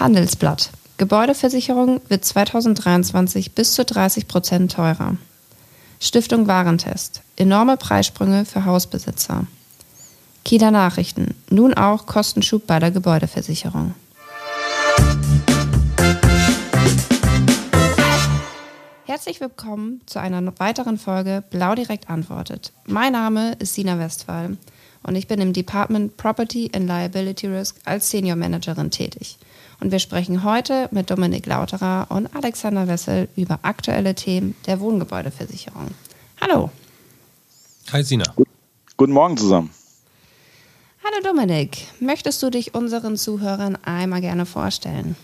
Handelsblatt. Gebäudeversicherung wird 2023 bis zu 30 Prozent teurer. Stiftung Warentest. Enorme Preissprünge für Hausbesitzer. Kieler Nachrichten. Nun auch Kostenschub bei der Gebäudeversicherung. Herzlich willkommen zu einer weiteren Folge Blau direkt antwortet. Mein Name ist Sina Westphal und ich bin im Department Property and Liability Risk als Senior Managerin tätig. Und wir sprechen heute mit Dominik Lauterer und Alexander Wessel über aktuelle Themen der Wohngebäudeversicherung. Hallo. Hi Sina. Guten Morgen zusammen. Hallo Dominik, möchtest du dich unseren Zuhörern einmal gerne vorstellen?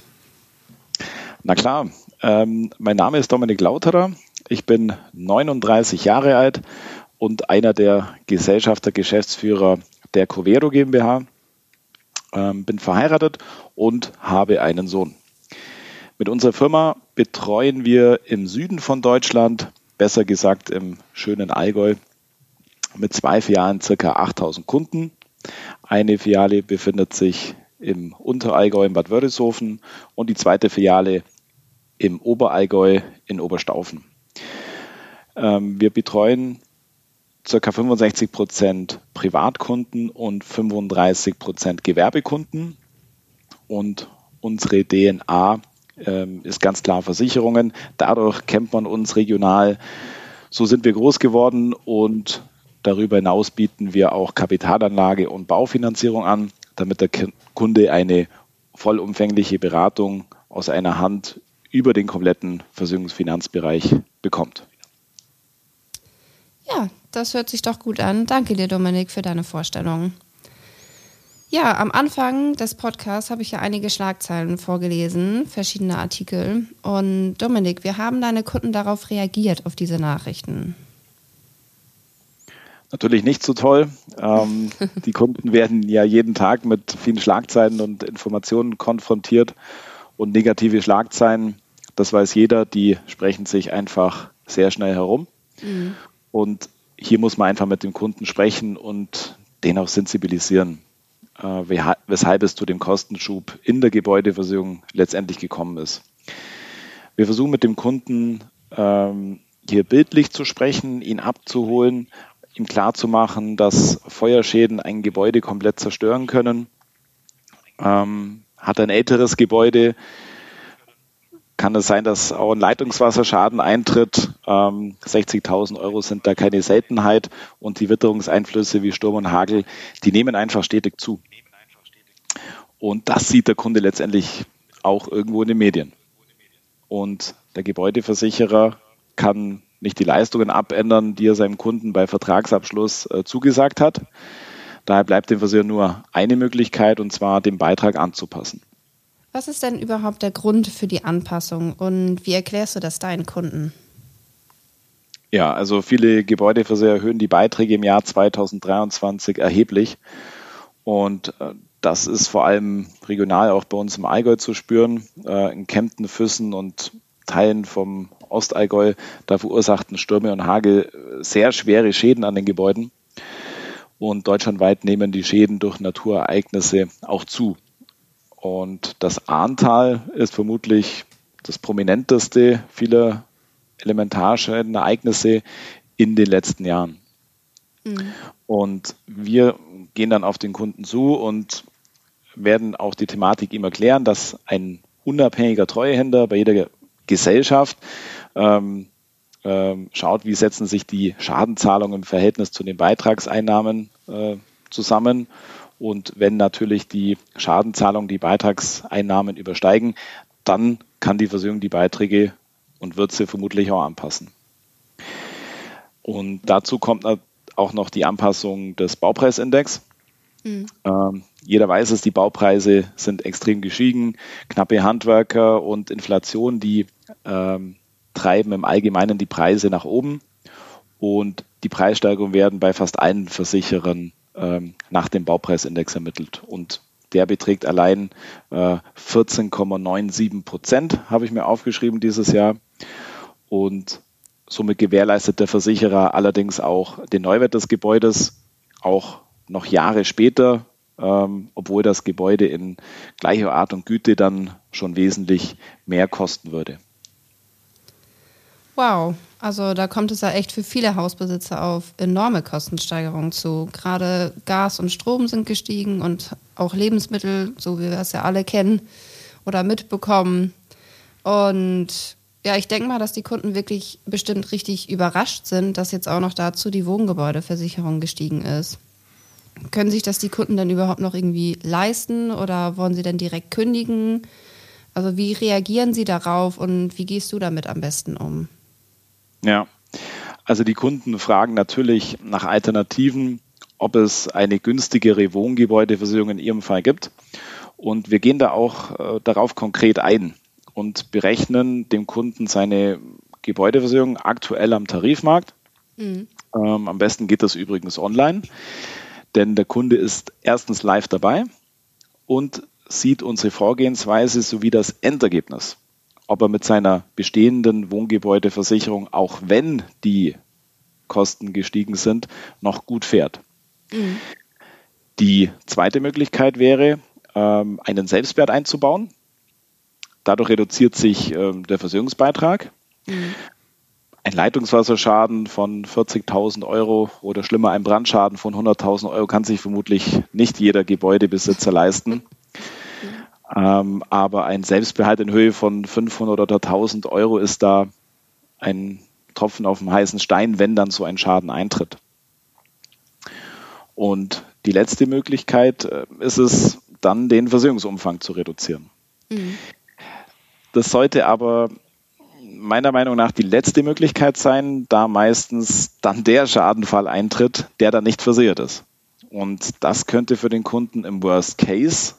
Na klar, ähm, mein Name ist Dominik Lauterer. Ich bin 39 Jahre alt und einer der Gesellschafter, Geschäftsführer der Covero GmbH. Ähm, bin verheiratet und habe einen Sohn. Mit unserer Firma betreuen wir im Süden von Deutschland, besser gesagt im schönen Allgäu, mit zwei Filialen ca. 8000 Kunden. Eine Filiale befindet sich im Unterallgäu in Bad Wörishofen und die zweite Filiale im Oberallgäu in Oberstaufen. Ähm, wir betreuen ca. 65 Prozent Privatkunden und 35 Prozent Gewerbekunden. Und unsere DNA ähm, ist ganz klar Versicherungen. Dadurch kennt man uns regional. So sind wir groß geworden und darüber hinaus bieten wir auch Kapitalanlage und Baufinanzierung an, damit der Kunde eine vollumfängliche Beratung aus einer Hand über den kompletten Versicherungsfinanzbereich bekommt. Ja, das hört sich doch gut an. Danke dir, Dominik, für deine Vorstellung. Ja, am Anfang des Podcasts habe ich ja einige Schlagzeilen vorgelesen, verschiedene Artikel. Und Dominik, wir haben deine Kunden darauf reagiert, auf diese Nachrichten. Natürlich nicht so toll. Ähm, die Kunden werden ja jeden Tag mit vielen Schlagzeilen und Informationen konfrontiert. Und negative Schlagzeilen, das weiß jeder, die sprechen sich einfach sehr schnell herum. Mhm. Und hier muss man einfach mit dem Kunden sprechen und den auch sensibilisieren, äh, weshalb es zu dem Kostenschub in der Gebäudeversicherung letztendlich gekommen ist. Wir versuchen mit dem Kunden ähm, hier bildlich zu sprechen, ihn abzuholen, ihm klarzumachen, dass Feuerschäden ein Gebäude komplett zerstören können. Ähm, hat ein älteres Gebäude, kann es sein, dass auch ein Leitungswasserschaden eintritt. Ähm, 60.000 Euro sind da keine Seltenheit und die Witterungseinflüsse wie Sturm und Hagel, die nehmen einfach stetig zu. Und das sieht der Kunde letztendlich auch irgendwo in den Medien. Und der Gebäudeversicherer kann nicht die Leistungen abändern, die er seinem Kunden bei Vertragsabschluss äh, zugesagt hat. Daher bleibt dem Versicherer nur eine Möglichkeit, und zwar den Beitrag anzupassen. Was ist denn überhaupt der Grund für die Anpassung und wie erklärst du das deinen Kunden? Ja, also viele Gebäudeversicherer erhöhen die Beiträge im Jahr 2023 erheblich. Und äh, das ist vor allem regional auch bei uns im Allgäu zu spüren. Äh, in Kempten, Füssen und Teilen vom Ostallgäu, da verursachten Stürme und Hagel sehr schwere Schäden an den Gebäuden. Und deutschlandweit nehmen die Schäden durch Naturereignisse auch zu. Und das Ahrntal ist vermutlich das prominenteste vieler Elementarschäden-Ereignisse in den letzten Jahren. Mhm. Und wir gehen dann auf den Kunden zu und werden auch die Thematik ihm erklären, dass ein unabhängiger Treuhänder bei jeder Gesellschaft ähm, ähm, schaut, wie setzen sich die Schadenzahlungen im Verhältnis zu den Beitragseinnahmen äh, zusammen und wenn natürlich die Schadenzahlungen die Beitragseinnahmen übersteigen, dann kann die Versicherung die Beiträge und wird sie vermutlich auch anpassen. Und dazu kommt auch noch die Anpassung des Baupreisindex. Mhm. Ähm, jeder weiß es, die Baupreise sind extrem gestiegen. Knappe Handwerker und Inflation, die ähm, treiben im Allgemeinen die Preise nach oben. Und die Preissteigerungen werden bei fast allen Versicherern nach dem Baupreisindex ermittelt. Und der beträgt allein äh, 14,97 Prozent, habe ich mir aufgeschrieben dieses Jahr. Und somit gewährleistet der Versicherer allerdings auch den Neuwert des Gebäudes auch noch Jahre später ähm, obwohl das Gebäude in gleicher Art und Güte dann schon wesentlich mehr kosten würde. Wow, also da kommt es ja echt für viele Hausbesitzer auf enorme Kostensteigerungen zu. Gerade Gas und Strom sind gestiegen und auch Lebensmittel, so wie wir es ja alle kennen oder mitbekommen. Und ja, ich denke mal, dass die Kunden wirklich bestimmt richtig überrascht sind, dass jetzt auch noch dazu die Wohngebäudeversicherung gestiegen ist. Können sich das die Kunden denn überhaupt noch irgendwie leisten oder wollen sie denn direkt kündigen? Also wie reagieren sie darauf und wie gehst du damit am besten um? Ja, also die Kunden fragen natürlich nach Alternativen, ob es eine günstigere Wohngebäudeversicherung in ihrem Fall gibt. Und wir gehen da auch äh, darauf konkret ein und berechnen dem Kunden seine Gebäudeversicherung aktuell am Tarifmarkt. Mhm. Ähm, am besten geht das übrigens online, denn der Kunde ist erstens live dabei und sieht unsere Vorgehensweise sowie das Endergebnis ob er mit seiner bestehenden Wohngebäudeversicherung, auch wenn die Kosten gestiegen sind, noch gut fährt. Mhm. Die zweite Möglichkeit wäre, ähm, einen Selbstwert einzubauen. Dadurch reduziert sich ähm, der Versicherungsbeitrag. Mhm. Ein Leitungswasserschaden von 40.000 Euro oder schlimmer ein Brandschaden von 100.000 Euro kann sich vermutlich nicht jeder Gebäudebesitzer leisten. Ähm, aber ein Selbstbehalt in Höhe von 500 oder 1000 Euro ist da ein Tropfen auf dem heißen Stein, wenn dann so ein Schaden eintritt. Und die letzte Möglichkeit äh, ist es, dann den Versicherungsumfang zu reduzieren. Mhm. Das sollte aber meiner Meinung nach die letzte Möglichkeit sein, da meistens dann der Schadenfall eintritt, der dann nicht versichert ist. Und das könnte für den Kunden im Worst Case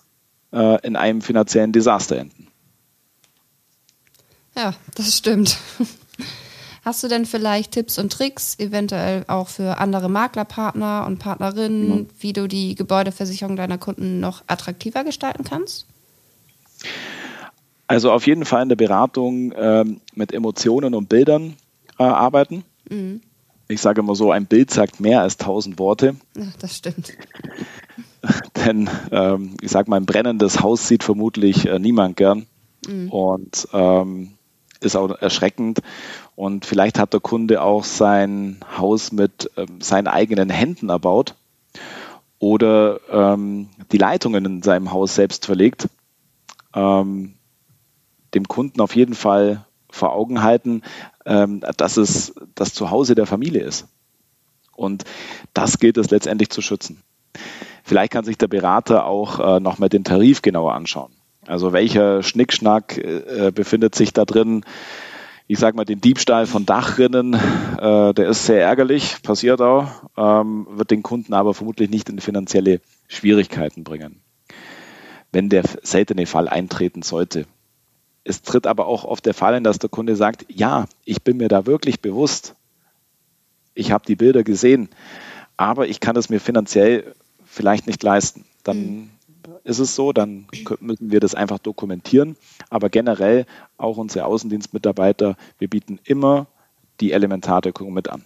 äh, in einem finanziellen Desaster enden. Ja, das stimmt. Hast du denn vielleicht Tipps und Tricks, eventuell auch für andere Maklerpartner und Partnerinnen, mhm. wie du die Gebäudeversicherung deiner Kunden noch attraktiver gestalten kannst? Also auf jeden Fall in der Beratung ähm, mit Emotionen und Bildern äh, arbeiten. Mhm. Ich sage immer so, ein Bild sagt mehr als tausend Worte. Ja, das stimmt. Denn ähm, ich sage mal, ein brennendes Haus sieht vermutlich äh, niemand gern mhm. und ähm, ist auch erschreckend. Und vielleicht hat der Kunde auch sein Haus mit ähm, seinen eigenen Händen erbaut oder ähm, die Leitungen in seinem Haus selbst verlegt. Ähm, dem Kunden auf jeden Fall vor Augen halten, ähm, dass es das Zuhause der Familie ist. Und das gilt es letztendlich zu schützen. Vielleicht kann sich der Berater auch äh, nochmal den Tarif genauer anschauen. Also welcher Schnickschnack äh, befindet sich da drin? Ich sage mal, den Diebstahl von Dachrinnen, äh, der ist sehr ärgerlich, passiert auch, ähm, wird den Kunden aber vermutlich nicht in finanzielle Schwierigkeiten bringen, wenn der seltene Fall eintreten sollte. Es tritt aber auch oft der Fall ein, dass der Kunde sagt, ja, ich bin mir da wirklich bewusst, ich habe die Bilder gesehen, aber ich kann es mir finanziell vielleicht nicht leisten. Dann mhm. ist es so, dann müssen wir das einfach dokumentieren. Aber generell auch unsere Außendienstmitarbeiter, wir bieten immer die Elementardeckung mit an.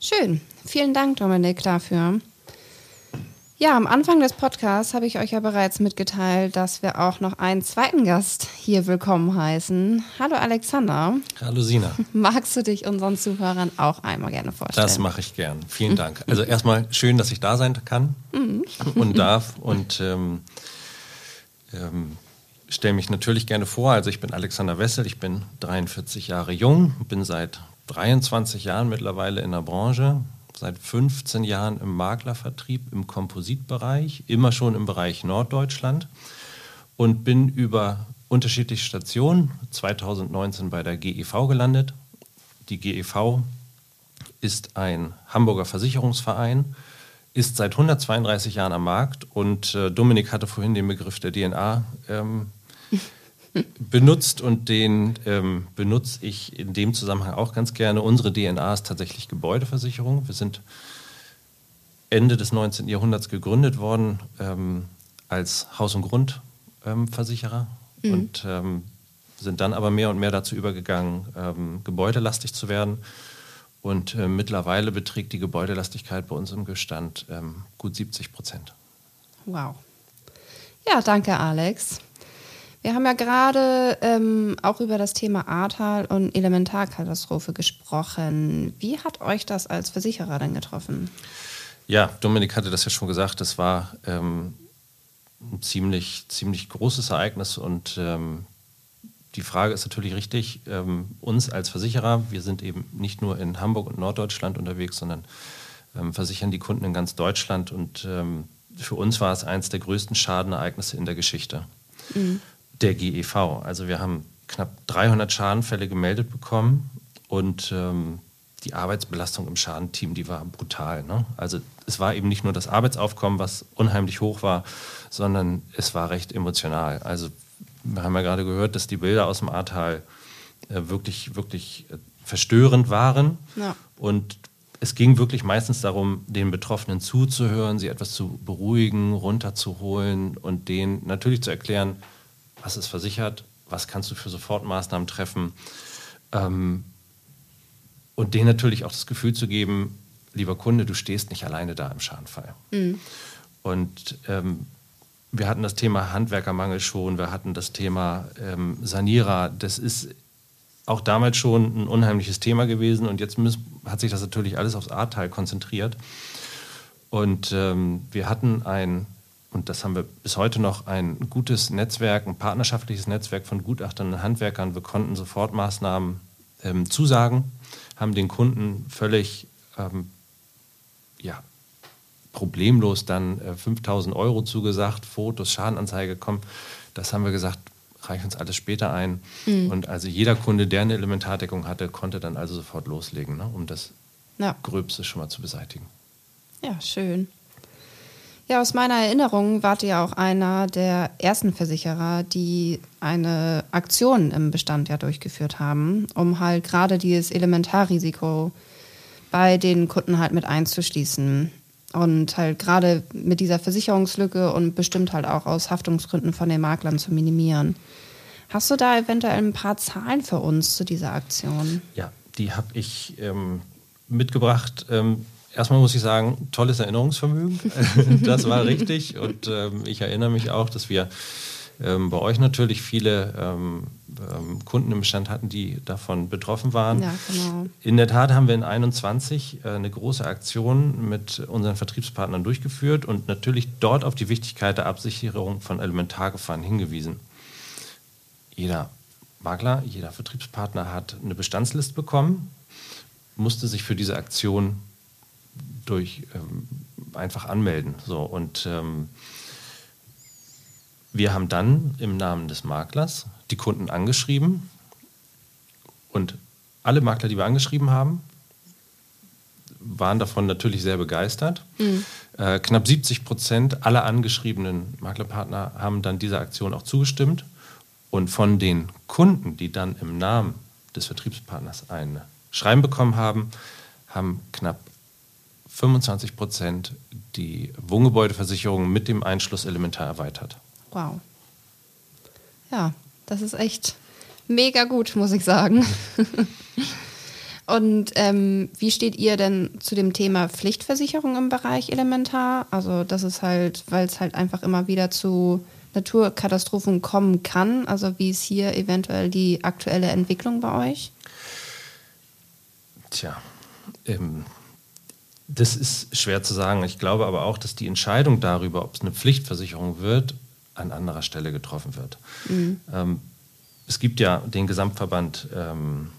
Schön. Vielen Dank, Dominik, dafür. Ja, am Anfang des Podcasts habe ich euch ja bereits mitgeteilt, dass wir auch noch einen zweiten Gast hier willkommen heißen. Hallo Alexander. Hallo Sina. Magst du dich unseren Zuhörern auch einmal gerne vorstellen? Das mache ich gern. Vielen Dank. Also erstmal schön, dass ich da sein kann mhm. und darf und ähm, ähm, stelle mich natürlich gerne vor. Also ich bin Alexander Wessel, ich bin 43 Jahre jung, bin seit 23 Jahren mittlerweile in der Branche, seit 15 Jahren im Maklervertrieb im Kompositbereich, immer schon im Bereich Norddeutschland und bin über unterschiedliche Stationen 2019 bei der GEV gelandet. Die GEV ist ein Hamburger Versicherungsverein, ist seit 132 Jahren am Markt und äh, Dominik hatte vorhin den Begriff der DNA ähm, benutzt und den ähm, benutze ich in dem Zusammenhang auch ganz gerne. Unsere DNA ist tatsächlich Gebäudeversicherung. Wir sind Ende des 19. Jahrhunderts gegründet worden ähm, als Haus- und Grundversicherer ähm, mhm. und ähm, sind dann aber mehr und mehr dazu übergegangen, ähm, gebäudelastig zu werden. Und äh, mittlerweile beträgt die Gebäudelastigkeit bei uns im Gestand ähm, gut 70 Prozent. Wow. Ja, danke, Alex. Wir haben ja gerade ähm, auch über das Thema Ahrtal und Elementarkatastrophe gesprochen. Wie hat euch das als Versicherer denn getroffen? Ja, Dominik hatte das ja schon gesagt. Das war ähm, ein ziemlich, ziemlich großes Ereignis und ähm, die Frage ist natürlich richtig. Ähm, uns als Versicherer, wir sind eben nicht nur in Hamburg und Norddeutschland unterwegs, sondern ähm, versichern die Kunden in ganz Deutschland und ähm, für uns war es eines der größten Schadenereignisse in der Geschichte. Mhm der GEV. Also wir haben knapp 300 Schadenfälle gemeldet bekommen und ähm, die Arbeitsbelastung im Schadenteam, die war brutal. Ne? Also es war eben nicht nur das Arbeitsaufkommen, was unheimlich hoch war, sondern es war recht emotional. Also wir haben ja gerade gehört, dass die Bilder aus dem Ahrtal äh, wirklich, wirklich äh, verstörend waren. Ja. Und es ging wirklich meistens darum, den Betroffenen zuzuhören, sie etwas zu beruhigen, runterzuholen und denen natürlich zu erklären, was ist versichert, was kannst du für Sofortmaßnahmen treffen ähm, und denen natürlich auch das Gefühl zu geben, lieber Kunde, du stehst nicht alleine da im Schadenfall. Mhm. Und ähm, wir hatten das Thema Handwerkermangel schon, wir hatten das Thema ähm, Sanierer. Das ist auch damals schon ein unheimliches Thema gewesen und jetzt müssen, hat sich das natürlich alles aufs A-Teil konzentriert. Und ähm, wir hatten ein und das haben wir bis heute noch, ein gutes Netzwerk, ein partnerschaftliches Netzwerk von Gutachtern und Handwerkern. Wir konnten Sofortmaßnahmen ähm, zusagen, haben den Kunden völlig ähm, ja, problemlos dann äh, 5000 Euro zugesagt, Fotos, Schadenanzeige kommen. Das haben wir gesagt, reich uns alles später ein. Mhm. Und also jeder Kunde, der eine Elementardeckung hatte, konnte dann also sofort loslegen, ne, um das ja. Gröbste schon mal zu beseitigen. Ja, schön. Ja, aus meiner Erinnerung wart ihr auch einer der ersten Versicherer, die eine Aktion im Bestand ja durchgeführt haben, um halt gerade dieses Elementarrisiko bei den Kunden halt mit einzuschließen. Und halt gerade mit dieser Versicherungslücke und bestimmt halt auch aus Haftungsgründen von den Maklern zu minimieren. Hast du da eventuell ein paar Zahlen für uns zu dieser Aktion? Ja, die habe ich ähm, mitgebracht. Ähm, erstmal muss ich sagen, tolles Erinnerungsvermögen. das war richtig. Und ähm, ich erinnere mich auch, dass wir ähm, bei euch natürlich viele ähm, ähm Kunden im Bestand hatten, die davon betroffen waren. Ja, genau. In der Tat haben wir in 21 äh, eine große Aktion mit unseren Vertriebspartnern durchgeführt und natürlich dort auf die Wichtigkeit der Absicherung von Elementargefahren hingewiesen. Jeder Makler, jeder Vertriebspartner hat eine Bestandsliste bekommen, musste sich für diese Aktion durch ähm, einfach anmelden. So, und ähm, wir haben dann im Namen des Maklers die Kunden angeschrieben und alle Makler, die wir angeschrieben haben, waren davon natürlich sehr begeistert. Mhm. Äh, knapp 70 Prozent aller angeschriebenen Maklerpartner haben dann dieser Aktion auch zugestimmt. Und von den Kunden, die dann im Namen des Vertriebspartners ein Schreiben bekommen haben, haben knapp 25 Prozent die Wohngebäudeversicherung mit dem Einschluss elementar erweitert. Wow. Ja, das ist echt mega gut, muss ich sagen. Und ähm, wie steht ihr denn zu dem Thema Pflichtversicherung im Bereich Elementar? Also das ist halt, weil es halt einfach immer wieder zu Naturkatastrophen kommen kann. Also wie ist hier eventuell die aktuelle Entwicklung bei euch? Tja, ähm, das ist schwer zu sagen. Ich glaube aber auch, dass die Entscheidung darüber, ob es eine Pflichtversicherung wird, an anderer Stelle getroffen wird. Mhm. Ähm, es gibt ja den Gesamtverband ähm,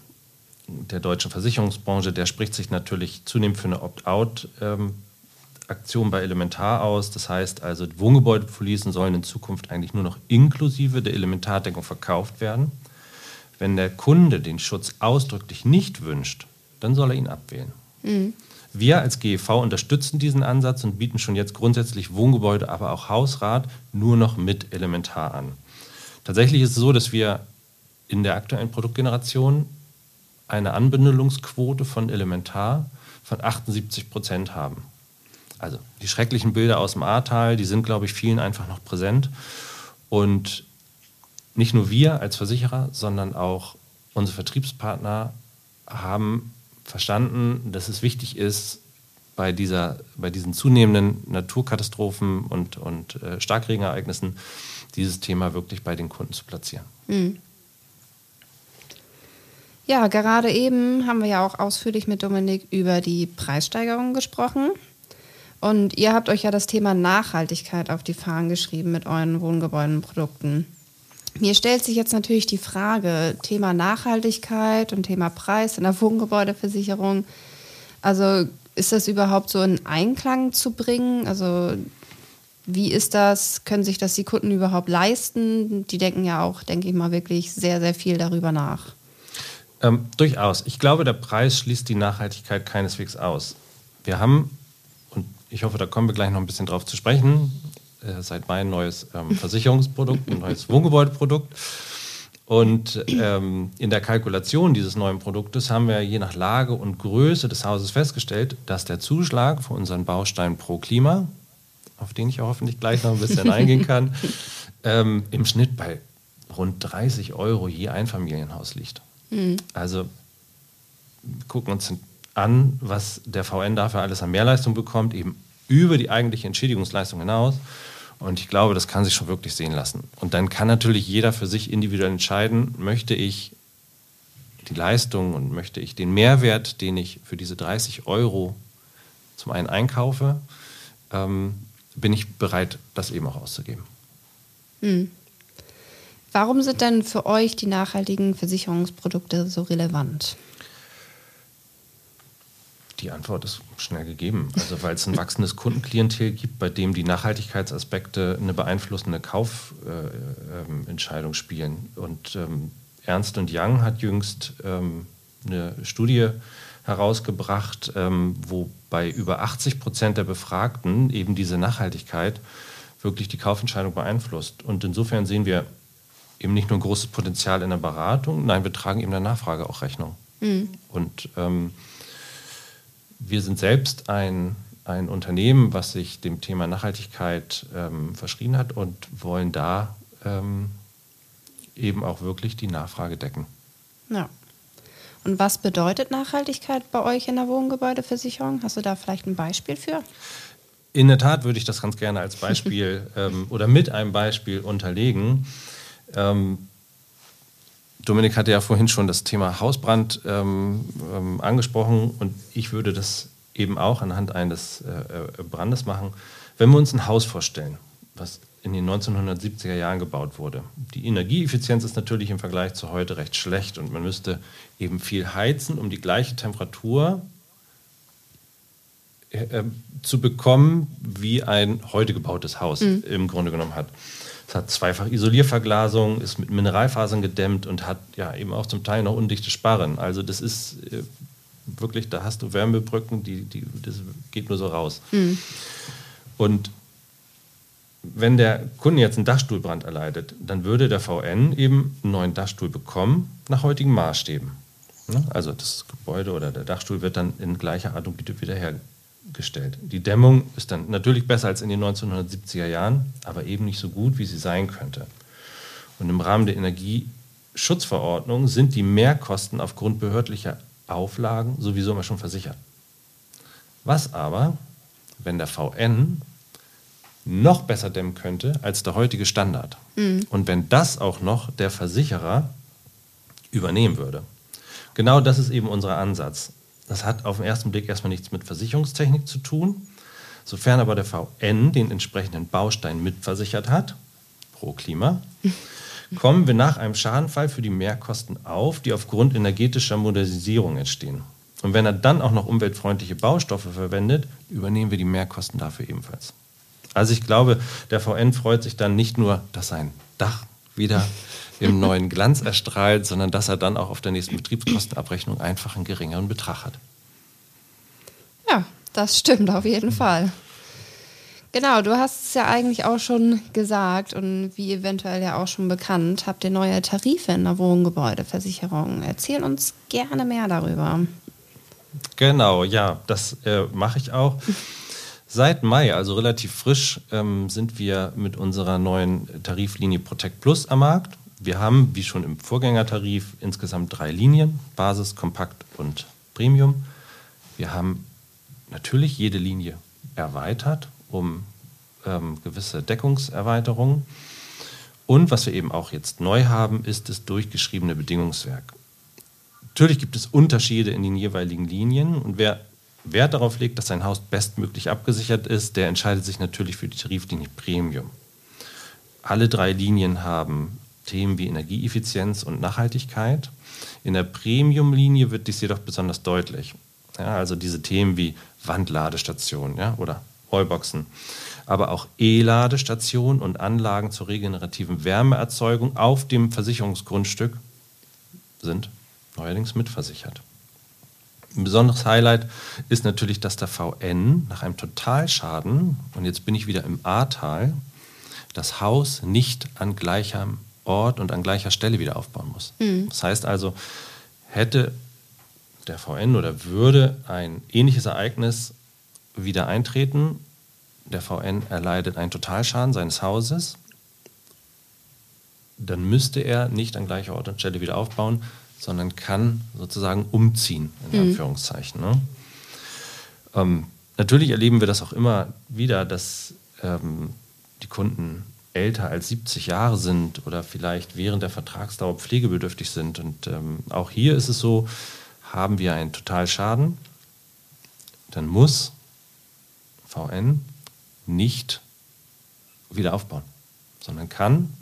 der deutschen Versicherungsbranche, der spricht sich natürlich zunehmend für eine Opt-out-Aktion ähm, bei Elementar aus. Das heißt also, Wohngebäudepolicen sollen in Zukunft eigentlich nur noch inklusive der Elementardeckung verkauft werden. Wenn der Kunde den Schutz ausdrücklich nicht wünscht, dann soll er ihn abwählen. Mhm. Wir als GEV unterstützen diesen Ansatz und bieten schon jetzt grundsätzlich Wohngebäude, aber auch Hausrat nur noch mit Elementar an. Tatsächlich ist es so, dass wir in der aktuellen Produktgeneration eine Anbündelungsquote von Elementar von 78 Prozent haben. Also die schrecklichen Bilder aus dem Ahrtal, die sind, glaube ich, vielen einfach noch präsent. Und nicht nur wir als Versicherer, sondern auch unsere Vertriebspartner haben verstanden, dass es wichtig ist, bei, dieser, bei diesen zunehmenden Naturkatastrophen und, und äh, Starkregenereignissen dieses Thema wirklich bei den Kunden zu platzieren. Mhm. Ja, gerade eben haben wir ja auch ausführlich mit Dominik über die Preissteigerung gesprochen. Und ihr habt euch ja das Thema Nachhaltigkeit auf die Fahnen geschrieben mit euren Wohngebäudenprodukten. Mir stellt sich jetzt natürlich die Frage, Thema Nachhaltigkeit und Thema Preis in der Wohngebäudeversicherung. Also ist das überhaupt so in Einklang zu bringen? Also wie ist das? Können sich das die Kunden überhaupt leisten? Die denken ja auch, denke ich mal, wirklich sehr, sehr viel darüber nach. Ähm, durchaus. Ich glaube, der Preis schließt die Nachhaltigkeit keineswegs aus. Wir haben, und ich hoffe, da kommen wir gleich noch ein bisschen drauf zu sprechen, äh, seit Mai ein neues ähm, Versicherungsprodukt, ein neues Wohngebäudeprodukt. Und ähm, in der Kalkulation dieses neuen Produktes haben wir je nach Lage und Größe des Hauses festgestellt, dass der Zuschlag für unseren Baustein pro Klima, auf den ich auch hoffentlich gleich noch ein bisschen eingehen kann, ähm, im Schnitt bei rund 30 Euro je Einfamilienhaus liegt. Mhm. Also wir gucken uns an, was der VN dafür alles an Mehrleistung bekommt, eben über die eigentliche Entschädigungsleistung hinaus. Und ich glaube, das kann sich schon wirklich sehen lassen. Und dann kann natürlich jeder für sich individuell entscheiden, möchte ich die Leistung und möchte ich den Mehrwert, den ich für diese 30 Euro zum einen einkaufe, ähm, bin ich bereit, das eben auch auszugeben. Hm. Warum sind denn für euch die nachhaltigen Versicherungsprodukte so relevant? Die Antwort ist schnell gegeben. Also weil es ein wachsendes Kundenklientel gibt, bei dem die Nachhaltigkeitsaspekte eine beeinflussende Kaufentscheidung äh, spielen. Und ähm, Ernst und Young hat jüngst ähm, eine Studie herausgebracht, ähm, wo bei über 80 Prozent der Befragten eben diese Nachhaltigkeit wirklich die Kaufentscheidung beeinflusst. Und insofern sehen wir eben nicht nur ein großes Potenzial in der Beratung, nein, wir tragen eben der Nachfrage auch Rechnung. Mhm. Und ähm, wir sind selbst ein, ein Unternehmen, was sich dem Thema Nachhaltigkeit ähm, verschrien hat und wollen da ähm, eben auch wirklich die Nachfrage decken. Ja. Und was bedeutet Nachhaltigkeit bei euch in der Wohngebäudeversicherung? Hast du da vielleicht ein Beispiel für? In der Tat würde ich das ganz gerne als Beispiel ähm, oder mit einem Beispiel unterlegen. Ähm, Dominik hatte ja vorhin schon das Thema Hausbrand ähm, ähm, angesprochen und ich würde das eben auch anhand eines äh, äh Brandes machen. Wenn wir uns ein Haus vorstellen, was in den 1970er Jahren gebaut wurde. Die Energieeffizienz ist natürlich im Vergleich zu heute recht schlecht und man müsste eben viel heizen, um die gleiche Temperatur äh, äh zu bekommen, wie ein heute gebautes Haus mhm. im Grunde genommen hat. Es hat zweifach Isolierverglasung, ist mit Mineralfasern gedämmt und hat ja eben auch zum Teil noch undichte Sparren. Also das ist äh, wirklich, da hast du Wärmebrücken, die, die, das geht nur so raus. Mhm. Und wenn der Kunde jetzt einen Dachstuhlbrand erleidet, dann würde der VN eben einen neuen Dachstuhl bekommen nach heutigen Maßstäben. Ne? Also das Gebäude oder der Dachstuhl wird dann in gleicher Art und Güte wiederhergestellt gestellt. Die Dämmung ist dann natürlich besser als in den 1970er Jahren, aber eben nicht so gut, wie sie sein könnte. Und im Rahmen der Energieschutzverordnung sind die Mehrkosten aufgrund behördlicher Auflagen sowieso immer schon versichert. Was aber, wenn der VN noch besser dämmen könnte als der heutige Standard? Mhm. Und wenn das auch noch der Versicherer übernehmen würde? Genau das ist eben unser Ansatz. Das hat auf den ersten Blick erstmal nichts mit Versicherungstechnik zu tun. Sofern aber der VN den entsprechenden Baustein mitversichert hat, pro Klima, kommen wir nach einem Schadenfall für die Mehrkosten auf, die aufgrund energetischer Modernisierung entstehen. Und wenn er dann auch noch umweltfreundliche Baustoffe verwendet, übernehmen wir die Mehrkosten dafür ebenfalls. Also ich glaube, der VN freut sich dann nicht nur, dass sein Dach wieder im neuen Glanz erstrahlt, sondern dass er dann auch auf der nächsten Betriebskostenabrechnung einfach einen geringeren Betrag hat. Ja, das stimmt auf jeden Fall. Genau, du hast es ja eigentlich auch schon gesagt und wie eventuell ja auch schon bekannt, habt ihr neue Tarife in der Wohngebäudeversicherung. Erzähl uns gerne mehr darüber. Genau, ja, das äh, mache ich auch. Seit Mai, also relativ frisch, ähm, sind wir mit unserer neuen Tariflinie Protect Plus am Markt. Wir haben, wie schon im Vorgängertarif, insgesamt drei Linien, Basis, Kompakt und Premium. Wir haben natürlich jede Linie erweitert um ähm, gewisse Deckungserweiterungen. Und was wir eben auch jetzt neu haben, ist das durchgeschriebene Bedingungswerk. Natürlich gibt es Unterschiede in den jeweiligen Linien und wer Wert darauf legt, dass sein Haus bestmöglich abgesichert ist, der entscheidet sich natürlich für die Tariflinie Premium. Alle drei Linien haben Themen wie Energieeffizienz und Nachhaltigkeit. In der Premium-Linie wird dies jedoch besonders deutlich. Ja, also diese Themen wie Wandladestationen ja, oder Wallboxen, aber auch E-Ladestationen und Anlagen zur regenerativen Wärmeerzeugung auf dem Versicherungsgrundstück sind neuerdings mitversichert. Ein besonderes Highlight ist natürlich, dass der VN nach einem Totalschaden, und jetzt bin ich wieder im Ahrtal, das Haus nicht an gleichem Ort und an gleicher Stelle wieder aufbauen muss. Mhm. Das heißt also, hätte der VN oder würde ein ähnliches Ereignis wieder eintreten, der VN erleidet einen Totalschaden seines Hauses, dann müsste er nicht an gleicher Ort und Stelle wieder aufbauen, sondern kann sozusagen umziehen, in mhm. Anführungszeichen. Ne? Ähm, natürlich erleben wir das auch immer wieder, dass ähm, die Kunden älter als 70 Jahre sind oder vielleicht während der Vertragsdauer pflegebedürftig sind. Und ähm, auch hier ist es so, haben wir einen Totalschaden, dann muss VN nicht wieder aufbauen, sondern kann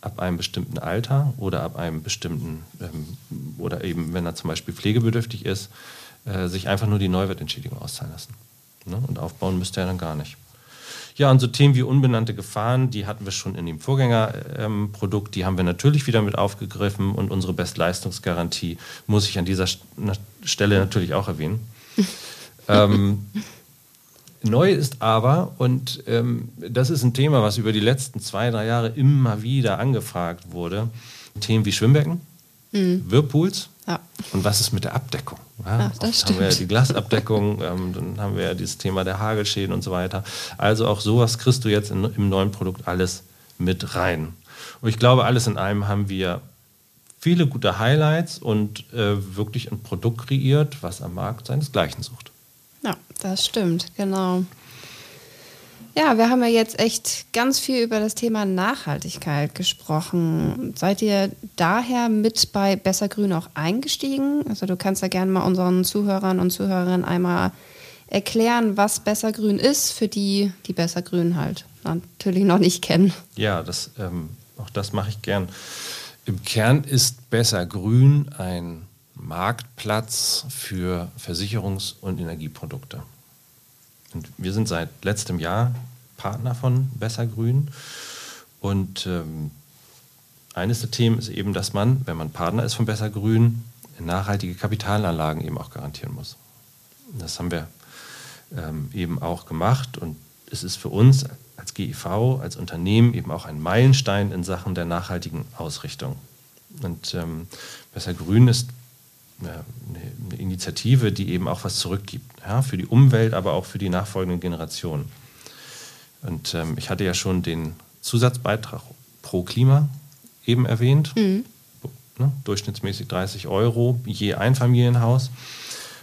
ab einem bestimmten Alter oder ab einem bestimmten, ähm, oder eben wenn er zum Beispiel pflegebedürftig ist, äh, sich einfach nur die Neuwertentschädigung auszahlen lassen. Ne? Und aufbauen müsste er dann gar nicht. Ja, und so Themen wie unbenannte Gefahren, die hatten wir schon in dem Vorgängerprodukt, ähm, die haben wir natürlich wieder mit aufgegriffen und unsere Bestleistungsgarantie muss ich an dieser Stelle natürlich auch erwähnen. ähm, Neu ist aber, und ähm, das ist ein Thema, was über die letzten zwei, drei Jahre immer wieder angefragt wurde, Themen wie Schwimmbecken, mhm. Whirlpools ja. und was ist mit der Abdeckung? Ja, ja, das haben wir ja die Glasabdeckung, ähm, dann haben wir ja dieses Thema der Hagelschäden und so weiter. Also auch sowas kriegst du jetzt in, im neuen Produkt alles mit rein. Und ich glaube, alles in allem haben wir viele gute Highlights und äh, wirklich ein Produkt kreiert, was am Markt seinesgleichen sucht. Ja, das stimmt, genau. Ja, wir haben ja jetzt echt ganz viel über das Thema Nachhaltigkeit gesprochen. Seid ihr daher mit bei Besser Grün auch eingestiegen? Also du kannst ja gerne mal unseren Zuhörern und Zuhörerinnen einmal erklären, was Besser Grün ist, für die, die Besser Grün halt natürlich noch nicht kennen. Ja, das, ähm, auch das mache ich gern. Im Kern ist Besser Grün ein Marktplatz für Versicherungs- und Energieprodukte. Und wir sind seit letztem Jahr Partner von Besser Grün. Und ähm, eines der Themen ist eben, dass man, wenn man Partner ist von Besser Grün, nachhaltige Kapitalanlagen eben auch garantieren muss. Das haben wir ähm, eben auch gemacht und es ist für uns als GIV, als Unternehmen eben auch ein Meilenstein in Sachen der nachhaltigen Ausrichtung. Und ähm, Besser Grün ist eine Initiative, die eben auch was zurückgibt, ja, für die Umwelt, aber auch für die nachfolgenden Generationen. Und ähm, ich hatte ja schon den Zusatzbeitrag pro Klima eben erwähnt, mhm. ne, durchschnittsmäßig 30 Euro je Einfamilienhaus.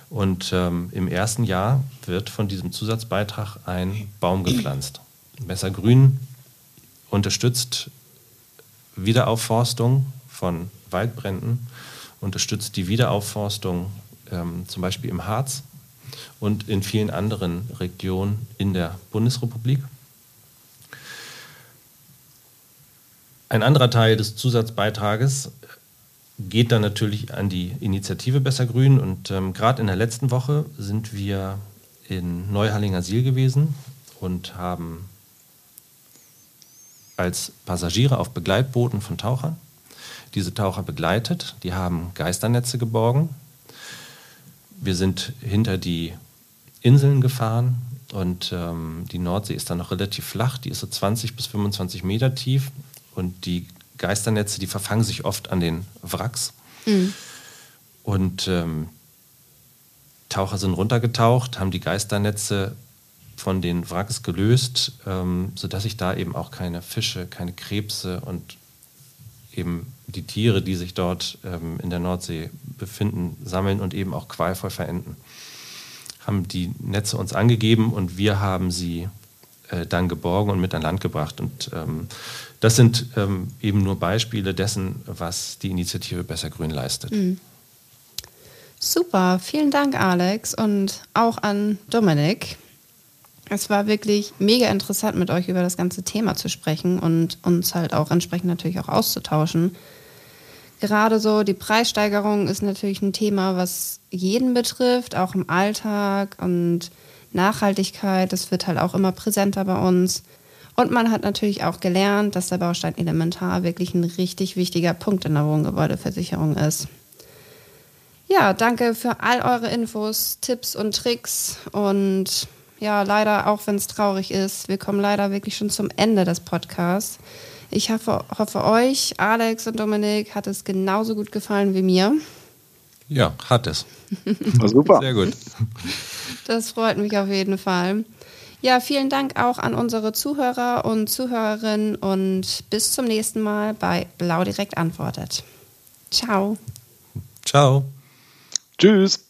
Und ähm, im ersten Jahr wird von diesem Zusatzbeitrag ein Baum gepflanzt. Besser Grün unterstützt Wiederaufforstung von Waldbränden unterstützt die Wiederaufforstung ähm, zum Beispiel im Harz und in vielen anderen Regionen in der Bundesrepublik. Ein anderer Teil des Zusatzbeitrages geht dann natürlich an die Initiative Besser Grün und ähm, gerade in der letzten Woche sind wir in Neuhallinger Siel gewesen und haben als Passagiere auf Begleitbooten von Tauchern diese Taucher begleitet. Die haben Geisternetze geborgen. Wir sind hinter die Inseln gefahren und ähm, die Nordsee ist dann noch relativ flach. Die ist so 20 bis 25 Meter tief und die Geisternetze, die verfangen sich oft an den Wracks. Mhm. Und ähm, Taucher sind runtergetaucht, haben die Geisternetze von den Wracks gelöst, ähm, sodass sich da eben auch keine Fische, keine Krebse und eben die Tiere, die sich dort ähm, in der Nordsee befinden, sammeln und eben auch qualvoll verenden. haben die Netze uns angegeben und wir haben sie äh, dann geborgen und mit an Land gebracht. Und ähm, das sind ähm, eben nur Beispiele dessen, was die Initiative Besser Grün leistet. Mhm. Super, vielen Dank, Alex, und auch an Dominik. Es war wirklich mega interessant, mit euch über das ganze Thema zu sprechen und uns halt auch entsprechend natürlich auch auszutauschen. Gerade so die Preissteigerung ist natürlich ein Thema, was jeden betrifft, auch im Alltag und Nachhaltigkeit, das wird halt auch immer präsenter bei uns. Und man hat natürlich auch gelernt, dass der Baustein Elementar wirklich ein richtig wichtiger Punkt in der Wohngebäudeversicherung ist. Ja, danke für all eure Infos, Tipps und Tricks. Und ja, leider, auch wenn es traurig ist, wir kommen leider wirklich schon zum Ende des Podcasts. Ich hoffe, hoffe, euch, Alex und Dominik, hat es genauso gut gefallen wie mir. Ja, hat es. War super. Sehr gut. Das freut mich auf jeden Fall. Ja, vielen Dank auch an unsere Zuhörer und Zuhörerinnen und bis zum nächsten Mal bei Blau direkt antwortet. Ciao. Ciao. Tschüss.